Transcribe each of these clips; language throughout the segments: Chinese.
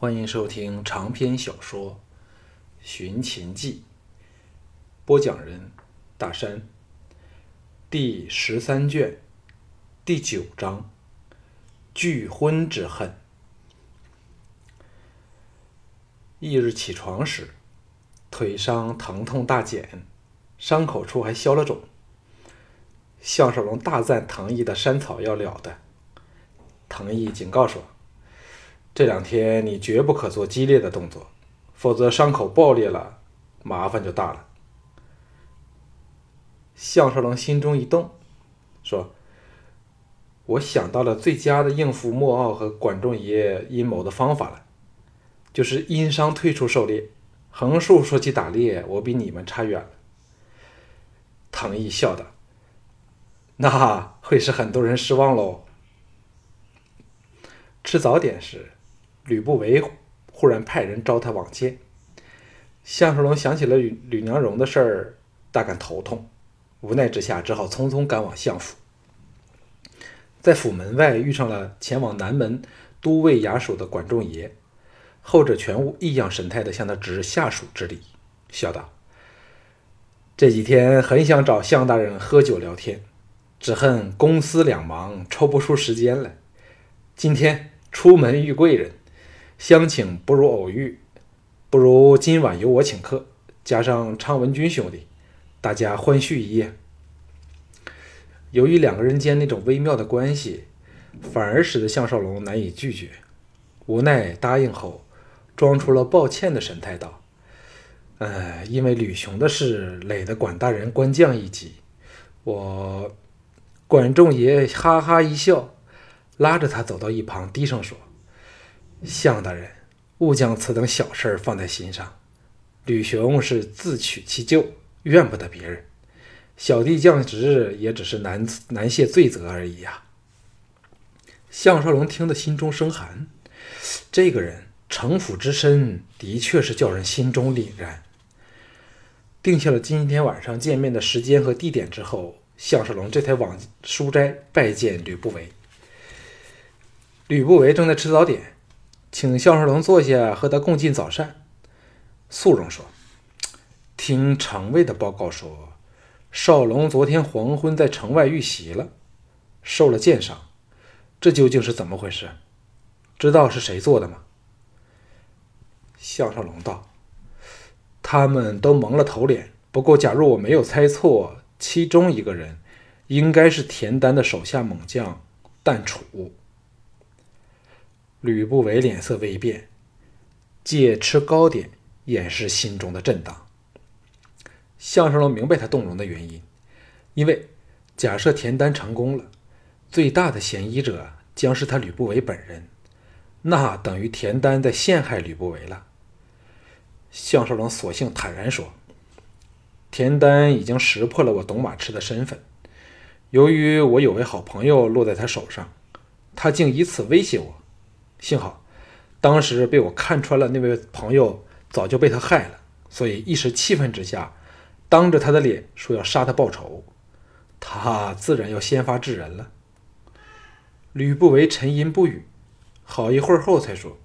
欢迎收听长篇小说《寻秦记》，播讲人大山，第十三卷第九章拒婚之恨。翌日起床时，腿伤疼痛大减，伤口处还消了肿。项少龙大赞藤毅的山草药了得，藤毅警告说。这两天你绝不可做激烈的动作，否则伤口爆裂了，麻烦就大了。项少龙心中一动，说：“我想到了最佳的应付莫傲和管仲爷阴谋的方法了，就是因伤退出狩猎。横竖说起打猎，我比你们差远了。”唐毅笑道：“那会使很多人失望喽。”吃早点时。吕不韦忽然派人招他往见，项少龙想起了吕吕娘荣的事儿，大感头痛，无奈之下只好匆匆赶往相府。在府门外遇上了前往南门都尉衙署的管仲爷，后者全无异样神态的向他执下属之礼，笑道：“这几天很想找项大人喝酒聊天，只恨公司两忙，抽不出时间来。今天出门遇贵人。”相请不如偶遇，不如今晚由我请客，加上昌文君兄弟，大家欢叙一夜。由于两个人间那种微妙的关系，反而使得项少龙难以拒绝，无奈答应后，装出了抱歉的神态道：“呃，因为吕雄的事累得管大人官降一级，我……”管仲爷哈哈一笑，拉着他走到一旁，低声说。向大人，勿将此等小事放在心上。吕雄是自取其咎，怨不得别人。小弟降职也只是难难卸罪责而已呀。项少龙听得心中生寒，这个人城府之深，的确是叫人心中凛然。定下了今天晚上见面的时间和地点之后，项少龙这才往书斋拜见吕不韦。吕不韦正在吃早点。请项少龙坐下，和他共进早膳。素荣说：“听城卫的报告说，少龙昨天黄昏在城外遇袭了，受了箭伤。这究竟是怎么回事？知道是谁做的吗？”项少龙道：“他们都蒙了头脸。不过，假如我没有猜错，其中一个人应该是田丹的手下猛将旦楚。”吕不韦脸色微变，借吃糕点掩饰心中的震荡。项少龙明白他动容的原因，因为假设田丹成功了，最大的嫌疑者将是他吕不韦本人，那等于田丹在陷害吕不韦了。项少龙索性坦然说：“田丹已经识破了我董马痴的身份，由于我有位好朋友落在他手上，他竟以此威胁我。”幸好，当时被我看穿了，那位朋友早就被他害了，所以一时气愤之下，当着他的脸说要杀他报仇，他自然要先发制人了。吕不韦沉吟不语，好一会儿后才说：“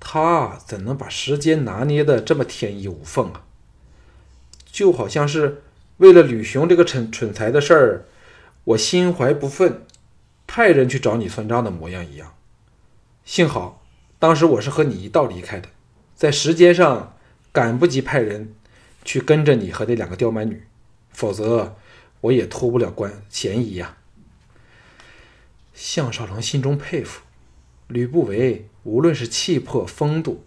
他怎能把时间拿捏的这么天衣无缝啊？就好像是为了吕雄这个蠢蠢材的事儿，我心怀不忿，派人去找你算账的模样一样。”幸好，当时我是和你一道离开的，在时间上赶不及派人去跟着你和那两个刁蛮女，否则我也脱不了关嫌疑呀。项少龙心中佩服吕不韦，无论是气魄、风度，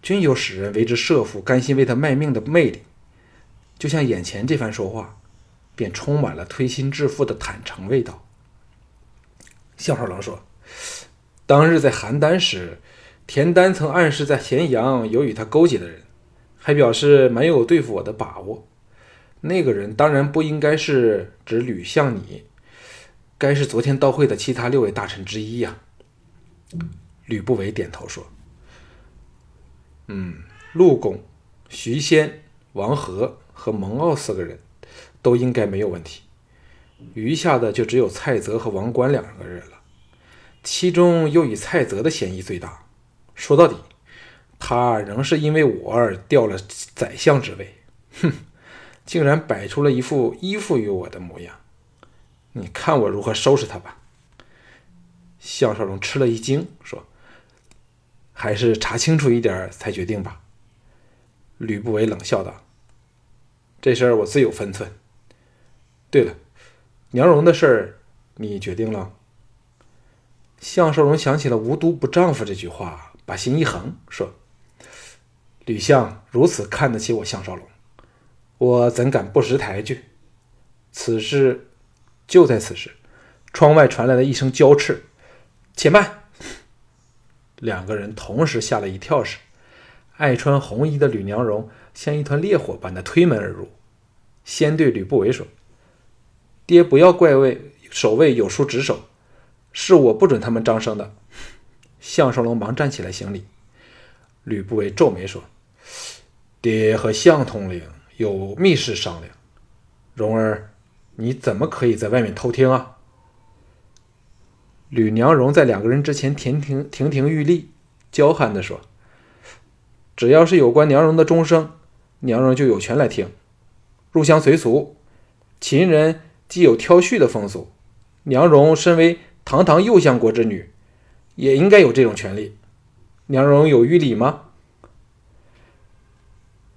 均有使人为之慑服、甘心为他卖命的魅力。就像眼前这番说话，便充满了推心置腹的坦诚味道。项少龙说。当日在邯郸时，田丹曾暗示在咸阳有与他勾结的人，还表示没有对付我的把握。那个人当然不应该是指吕相你，该是昨天到会的其他六位大臣之一呀。吕不韦点头说：“嗯，陆公、徐仙、王和和蒙骜四个人都应该没有问题，余下的就只有蔡泽和王冠两个人了。”其中又以蔡泽的嫌疑最大，说到底，他仍是因为我而掉了宰相之位。哼，竟然摆出了一副依附于我的模样。你看我如何收拾他吧。”项少龙吃了一惊，说：“还是查清楚一点才决定吧。”吕不韦冷笑道：“这事儿我自有分寸。对了，娘荣的事儿你决定了？”项少龙想起了“无毒不丈夫”这句话，把心一横，说：“吕相如此看得起我项少龙，我怎敢不识抬举？”此时，就在此时，窗外传来了一声娇斥。且慢！两个人同时吓了一跳时，爱穿红衣的吕娘荣像一团烈火般的推门而入，先对吕不韦说：“爹不要怪魏守卫有书职守，是我不准他们张声的。”项少龙忙站起来行礼。吕不韦皱眉说：“爹和项统领有密事商量，蓉儿，你怎么可以在外面偷听啊？”吕娘荣在两个人之前亭亭亭亭玉立，娇憨地说：“只要是有关娘荣的钟声，娘荣就有权来听。入乡随俗，秦人既有挑婿的风俗，娘荣身为堂堂右相国之女，也应该有这种权利。娘荣有逾礼吗？”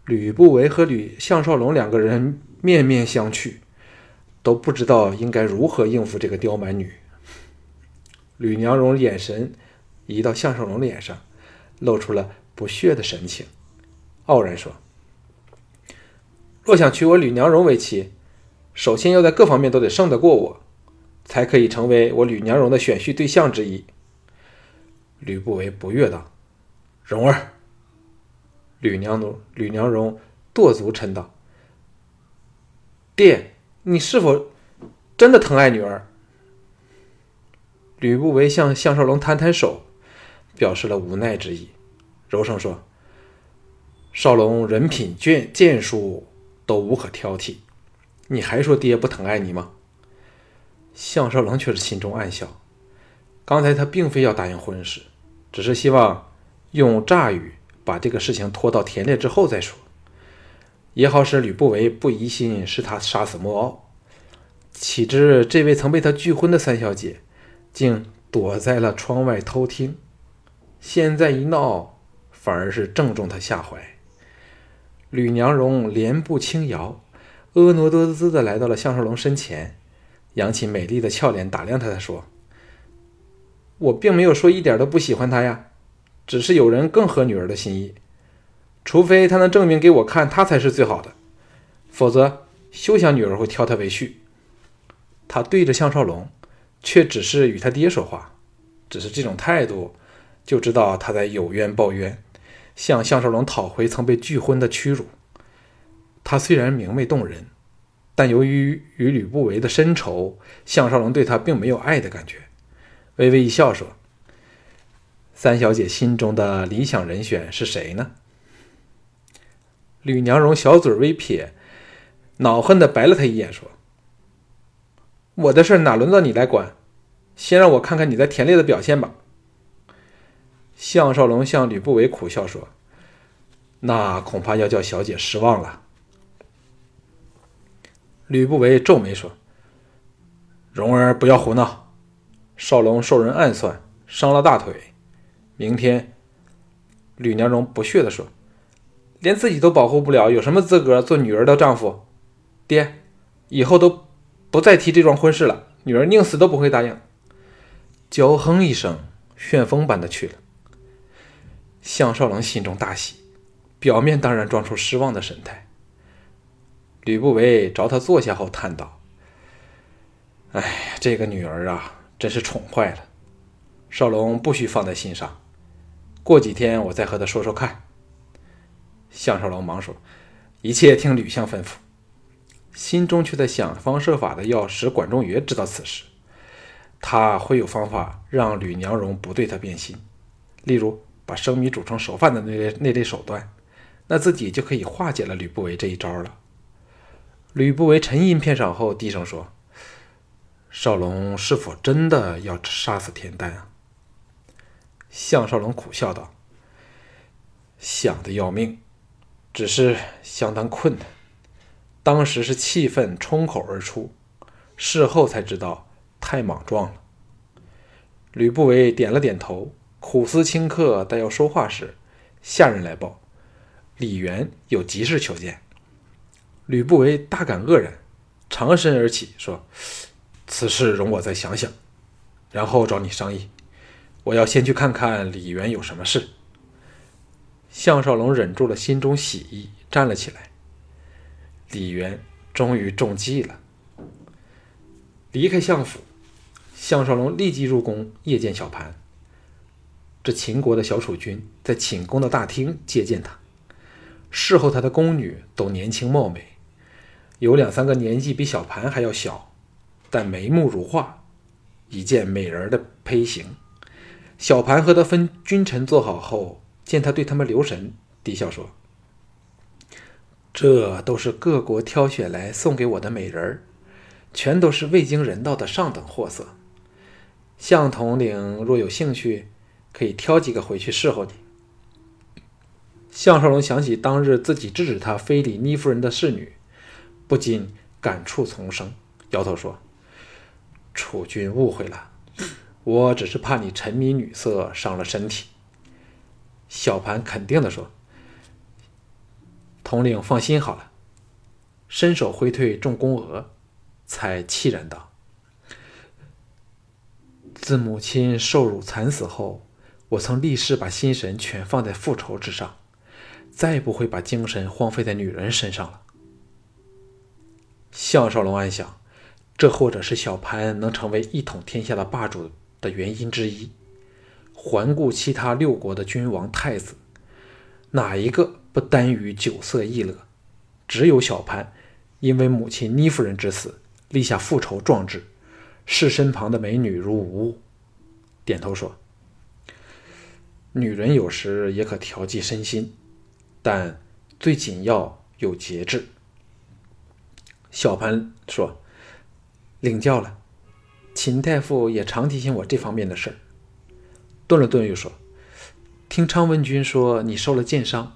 吕不韦和吕项少龙两个人面面相觑，都不知道应该如何应付这个刁蛮女。吕娘荣眼神移到项少龙脸上，露出了不屑的神情，傲然说：“若想娶我吕娘荣为妻，首先要在各方面都得胜得过我，才可以成为我吕娘荣的选婿对象之一。”吕不韦不悦道：“荣儿。”吕娘奴吕娘荣跺足嗔道：“爹，你是否真的疼爱女儿？”吕不韦向项少龙摊摊手，表示了无奈之意，柔声说：“少龙人品、剑剑术都无可挑剔，你还说爹不疼爱你吗？”项少龙却是心中暗笑，刚才他并非要答应婚事，只是希望用诈语把这个事情拖到田猎之后再说，也好使吕不韦不疑心是他杀死莫敖。岂知这位曾被他拒婚的三小姐。竟躲在了窗外偷听，现在一闹，反而是正中他下怀。吕娘荣莲步轻摇，婀娜多姿的来到了项少龙身前，扬起美丽的俏脸打量他，他说：“我并没有说一点都不喜欢他呀，只是有人更合女儿的心意，除非他能证明给我看他才是最好的，否则休想女儿会挑他为婿。”他对着项少龙。却只是与他爹说话，只是这种态度，就知道他在有冤报冤，向项少龙讨回曾被拒婚的屈辱。他虽然明媚动人，但由于与吕不韦的深仇，项少龙对他并没有爱的感觉，微微一笑说：“三小姐心中的理想人选是谁呢？”吕娘荣小嘴微撇，恼恨地白了他一眼，说。我的事哪轮到你来管？先让我看看你在田猎的表现吧。项少龙向吕不韦苦笑说：“那恐怕要叫小姐失望了。”吕不韦皱眉说：“蓉儿不要胡闹，少龙受人暗算，伤了大腿。明天。”吕娘荣不屑地说：“连自己都保护不了，有什么资格做女儿的丈夫？爹，以后都。”不再提这桩婚事了，女儿宁死都不会答应。娇哼一声，旋风般的去了。项少龙心中大喜，表面当然装出失望的神态。吕不韦找他坐下后叹道：“哎，这个女儿啊，真是宠坏了。少龙不需放在心上，过几天我再和他说说看。”项少龙忙说：“一切听吕相吩咐。”心中却在想方设法的要使管仲约知道此事，他会有方法让吕娘荣不对他变心，例如把生米煮成熟饭的那类那类手段，那自己就可以化解了吕不韦这一招了。吕不韦沉吟片刻后，低声说：“少龙是否真的要杀死田丹啊？”项少龙苦笑道：“想得要命，只是相当困难。当时是气愤冲口而出，事后才知道太莽撞了。吕不韦点了点头，苦思顷刻，待要说话时，下人来报，李元有急事求见。吕不韦大感愕然，长身而起，说：“此事容我再想想，然后找你商议。我要先去看看李元有什么事。”项少龙忍住了心中喜意，站了起来。李元终于中计了。离开相府，项少龙立即入宫谒见小盘。这秦国的小储君在寝宫的大厅接见他，侍候他的宫女都年轻貌美。有两三个年纪比小盘还要小，但眉目如画，一见美人的胚形。小盘和他分君臣坐好后，见他对他们留神，低笑说：“这都是各国挑选来送给我的美人儿，全都是未经人道的上等货色。向统领若有兴趣，可以挑几个回去侍候你。”项少龙想起当日自己制止他非礼倪夫人的侍女。不禁感触丛生，摇头说：“楚君误会了，我只是怕你沉迷女色伤了身体。”小盘肯定地说：“统领放心好了。”伸手挥退众宫娥，才凄然道：“自母亲受辱惨死后，我曾立誓把心神全放在复仇之上，再不会把精神荒废在女人身上了。”项少龙暗想，这或者是小盘能成为一统天下的霸主的原因之一。环顾其他六国的君王太子，哪一个不耽于酒色逸乐？只有小盘，因为母亲倪夫人之死，立下复仇壮志，视身旁的美女如无物。点头说：“女人有时也可调剂身心，但最紧要有节制。”小盘说：“领教了，秦大夫也常提醒我这方面的事儿。”顿了顿，又说：“听昌文君说你受了箭伤，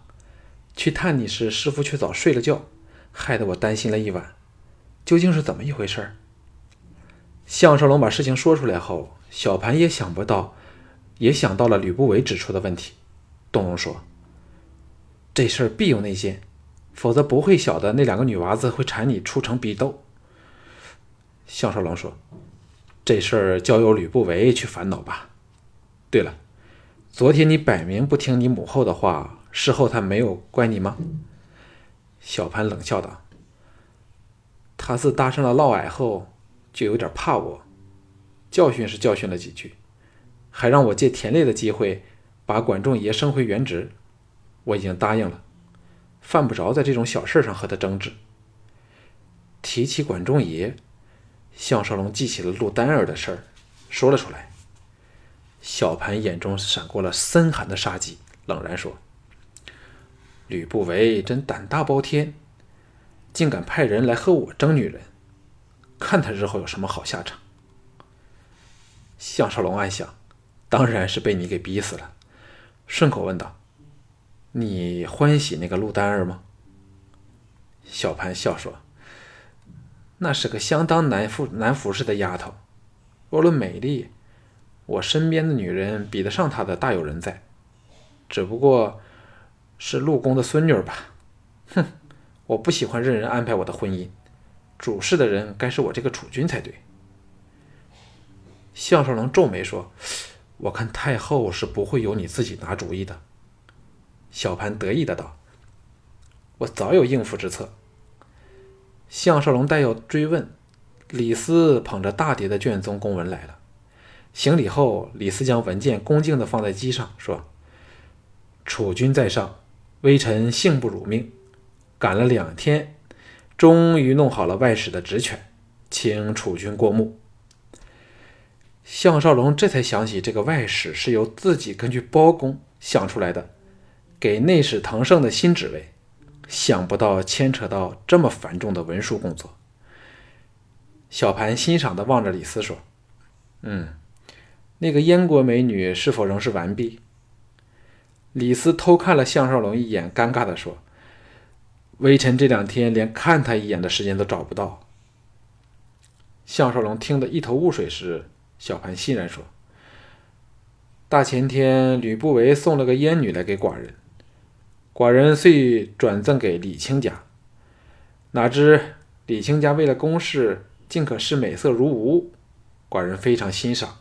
去探你时，师傅却早睡了觉，害得我担心了一晚。究竟是怎么一回事？”项少龙把事情说出来后，小盘也想不到，也想到了吕不韦指出的问题，动容说：“这事儿必有内奸。”否则不会晓得那两个女娃子会缠你出城比斗。项少龙说：“这事儿交由吕不韦去烦恼吧。对了，昨天你摆明不听你母后的话，事后他没有怪你吗？”小潘冷笑道：“他自搭上了嫪毐后，就有点怕我，教训是教训了几句，还让我借田猎的机会把管仲爷升回原职，我已经答应了。”犯不着在这种小事上和他争执。提起管仲爷，项少龙记起了陆丹儿的事儿，说了出来。小盘眼中闪过了森寒的杀机，冷然说：“吕不韦真胆大包天，竟敢派人来和我争女人，看他日后有什么好下场。”项少龙暗想，当然是被你给逼死了，顺口问道。你欢喜那个陆丹儿吗？小潘笑说：“那是个相当难服难服侍的丫头。若论美丽，我身边的女人比得上她的大有人在。只不过是陆公的孙女吧？哼，我不喜欢任人安排我的婚姻，主事的人该是我这个储君才对。”项少龙皱眉说：“我看太后是不会由你自己拿主意的。”小盘得意的道：“我早有应付之策。”项少龙待要追问，李斯捧着大叠的卷宗公文来了。行礼后，李斯将文件恭敬的放在机上，说：“楚君在上，微臣幸不辱命，赶了两天，终于弄好了外使的职权，请楚君过目。”项少龙这才想起，这个外使是由自己根据包公想出来的。给内史滕盛的新职位，想不到牵扯到这么繁重的文书工作。小盘欣赏的望着李斯说：“嗯，那个燕国美女是否仍是完璧？”李斯偷看了项少龙一眼，尴尬地说：“微臣这两天连看他一眼的时间都找不到。”项少龙听得一头雾水时，小盘欣然说：“大前天吕不韦送了个燕女来给寡人，寡人遂转赠给李卿家。哪知李卿家为了公事，竟可视美色如无，寡人非常欣赏。”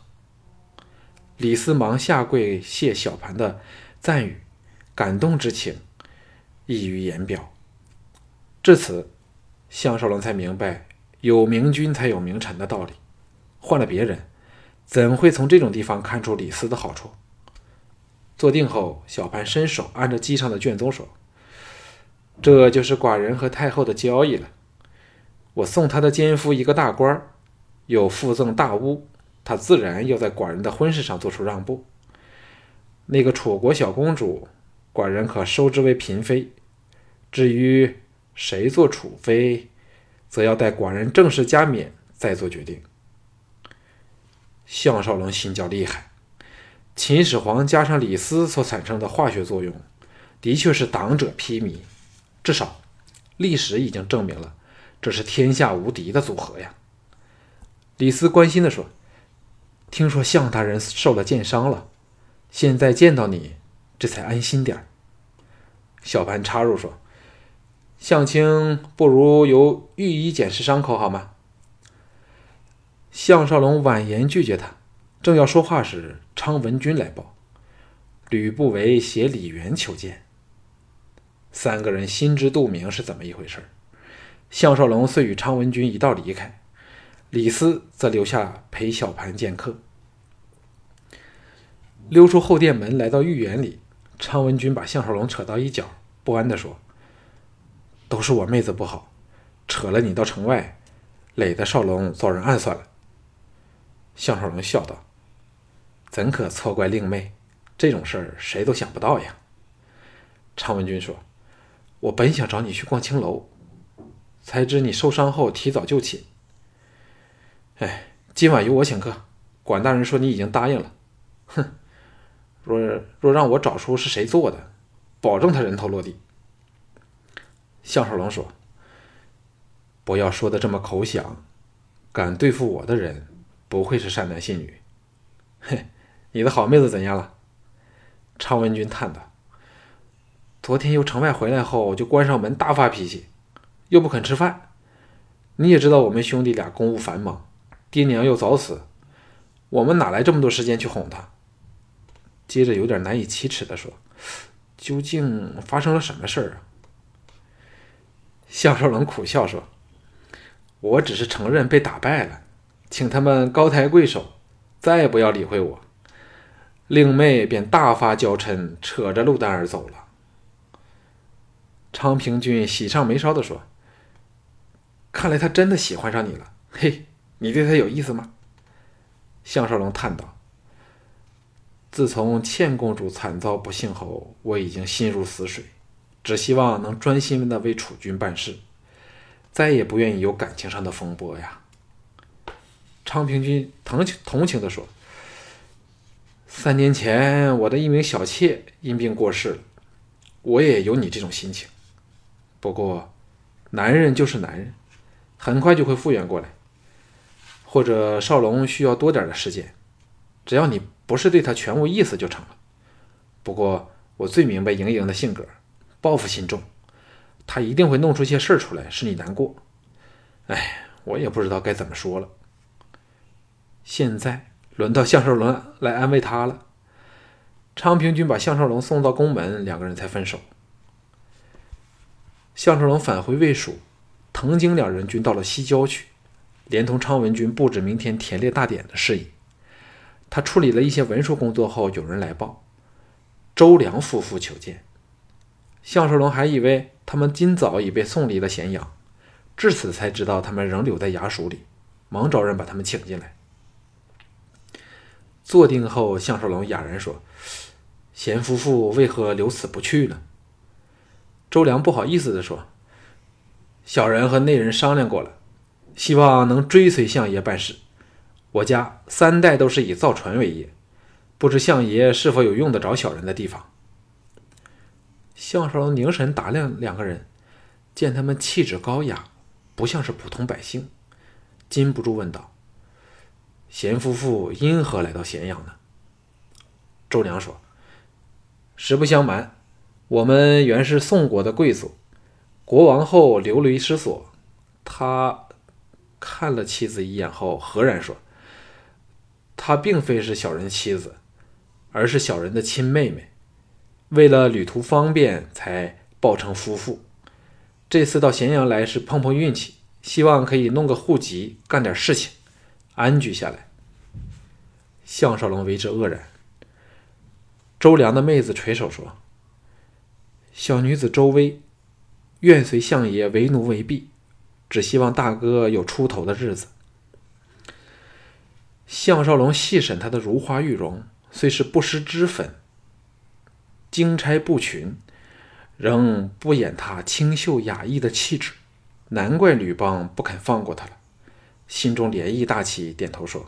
李斯忙下跪谢小盘的赞誉，感动之情溢于言表。至此，项少龙才明白有明君才有明臣的道理。换了别人，怎会从这种地方看出李斯的好处？坐定后，小盘伸手按着机上的卷宗说：“这就是寡人和太后的交易了。我送他的奸夫一个大官，又附赠大屋。”他自然要在寡人的婚事上做出让步。那个楚国小公主，寡人可收之为嫔妃。至于谁做楚妃，则要待寡人正式加冕再做决定。项少龙心叫厉害，秦始皇加上李斯所产生的化学作用，的确是党者披靡。至少，历史已经证明了，这是天下无敌的组合呀。李斯关心地说。听说项大人受了箭伤了，现在见到你，这才安心点小盘插入说：“项青不如由御医检视伤口好吗？”项少龙婉言拒绝他，正要说话时，昌文君来报，吕不韦携李元求见。三个人心知肚明是怎么一回事项少龙遂与昌文君一道离开。李斯则留下陪小盘见客。溜出后殿门，来到御园里，昌文君把项少龙扯到一角，不安地说：“都是我妹子不好，扯了你到城外，累得少龙遭人暗算了。”项少龙笑道：“怎可错怪令妹？这种事儿谁都想不到呀。”昌文君说：“我本想找你去逛青楼，才知你受伤后提早就寝。”哎，今晚由我请客。管大人说你已经答应了。哼，若若让我找出是谁做的，保证他人头落地。项少龙说：“不要说的这么口响，敢对付我的人，不会是善男信女。”嘿，你的好妹子怎样了？常文君叹道：“昨天由城外回来后，就关上门大发脾气，又不肯吃饭。你也知道，我们兄弟俩公务繁忙。”爹娘又早死，我们哪来这么多时间去哄她？接着有点难以启齿的说：“究竟发生了什么事儿啊？”向少龙苦笑说：“我只是承认被打败了，请他们高抬贵手，再也不要理会我。”令妹便大发娇嗔，扯着陆丹儿走了。昌平君喜上眉梢的说：“看来他真的喜欢上你了，嘿。”你对他有意思吗？项少龙叹道：“自从倩公主惨遭不幸后，我已经心如死水，只希望能专心的为楚军办事，再也不愿意有感情上的风波呀。”昌平君同情同情的说：“三年前，我的一名小妾因病过世了，我也有你这种心情。不过，男人就是男人，很快就会复原过来。”或者少龙需要多点的时间，只要你不是对他全无意思就成了。不过我最明白莹莹的性格，报复心重，他一定会弄出些事儿出来使你难过。哎，我也不知道该怎么说了。现在轮到项少龙来安慰他了。昌平君把项少龙送到宫门，两个人才分手。项少龙返回魏蜀，藤井两人均到了西郊去。连同昌文君布置明天田猎大典的事宜，他处理了一些文书工作后，有人来报，周良夫妇求见。项少龙还以为他们今早已被送离了咸阳，至此才知道他们仍留在衙署里，忙找人把他们请进来。坐定后，项少龙哑然说：“贤夫妇为何留此不去呢？”周良不好意思地说：“小人和内人商量过了。”希望能追随相爷办事。我家三代都是以造船为业，不知相爷是否有用得着小人的地方？项少龙凝神打量两个人，见他们气质高雅，不像是普通百姓，禁不住问道：“贤夫妇因何来到咸阳呢？”周良说：“实不相瞒，我们原是宋国的贵族，国王后流离失所。他看了妻子一眼后，赫然说：‘她并非是小人妻子，而是小人的亲妹妹。为了旅途方便，才抱成夫妇。这次到咸阳来是碰碰运气，希望可以弄个户籍，干点事情，安居下来。’项少龙为之愕然。”周良的妹子垂手说：“小女子周薇，愿随相爷为奴为婢，只希望大哥有出头的日子。”项少龙细审她的如花玉容，虽是不施脂粉、金钗布裙，仍不掩她清秀雅逸的气质，难怪吕邦不肯放过她了。心中涟漪大起，点头说：“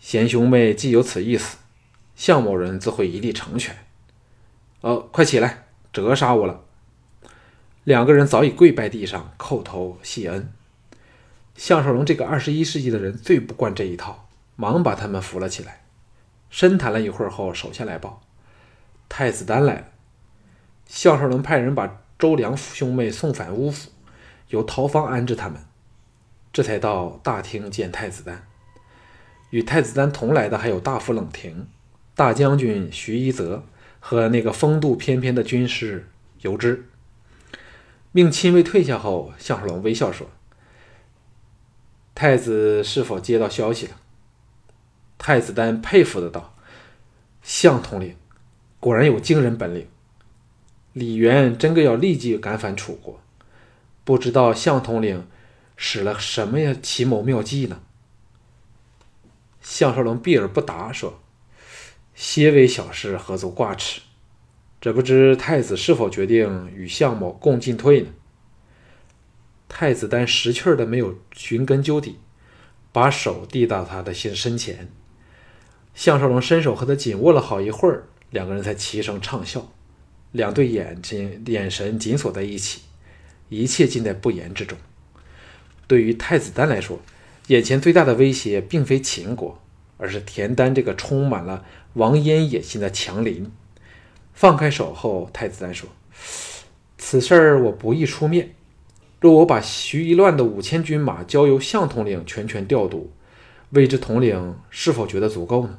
贤兄妹既有此意思。”项某人自会一力成全。呃，快起来，折杀我了！两个人早已跪拜地上，叩头谢恩。项少龙这个二十一世纪的人最不惯这一套，忙把他们扶了起来。深谈了一会儿后，手下来报：太子丹来了。项少龙派人把周良兄妹送返乌府，由陶方安置他们，这才到大厅见太子丹。与太子丹同来的还有大夫冷亭。大将军徐一泽和那个风度翩翩的军师尤之，命亲卫退下后，项少龙微笑说：“太子是否接到消息了？”太子丹佩服的道：“项统领果然有惊人本领。李渊真个要立即赶返楚国，不知道项统领使了什么呀奇谋妙计呢？”项少龙避而不答，说。些微小事何足挂齿？这不知太子是否决定与项某共进退呢？太子丹识趣儿的没有寻根究底，把手递到他的身身前。项少龙伸手和他紧握了好一会儿，两个人才齐声畅笑，两对眼睛眼神紧锁在一起，一切尽在不言之中。对于太子丹来说，眼前最大的威胁并非秦国。而是田丹这个充满了王焉野心的强邻。放开手后，太子丹说：“此事儿我不宜出面。若我把徐一乱的五千军马交由项统领全权调度，未知统领是否觉得足够呢？”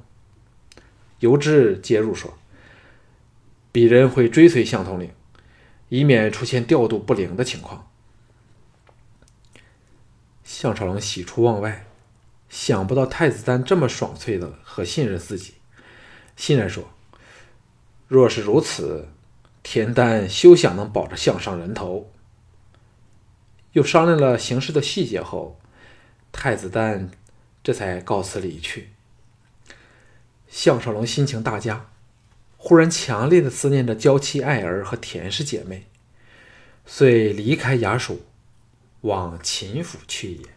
尤之接入说：“鄙人会追随项统领，以免出现调度不灵的情况。”项少龙喜出望外。想不到太子丹这么爽脆的和信任自己，欣然说：“若是如此，田丹休想能保着项上人头。”又商量了行事的细节后，太子丹这才告辞离去。项少龙心情大佳，忽然强烈的思念着娇妻爱儿和田氏姐妹，遂离开衙署，往秦府去也。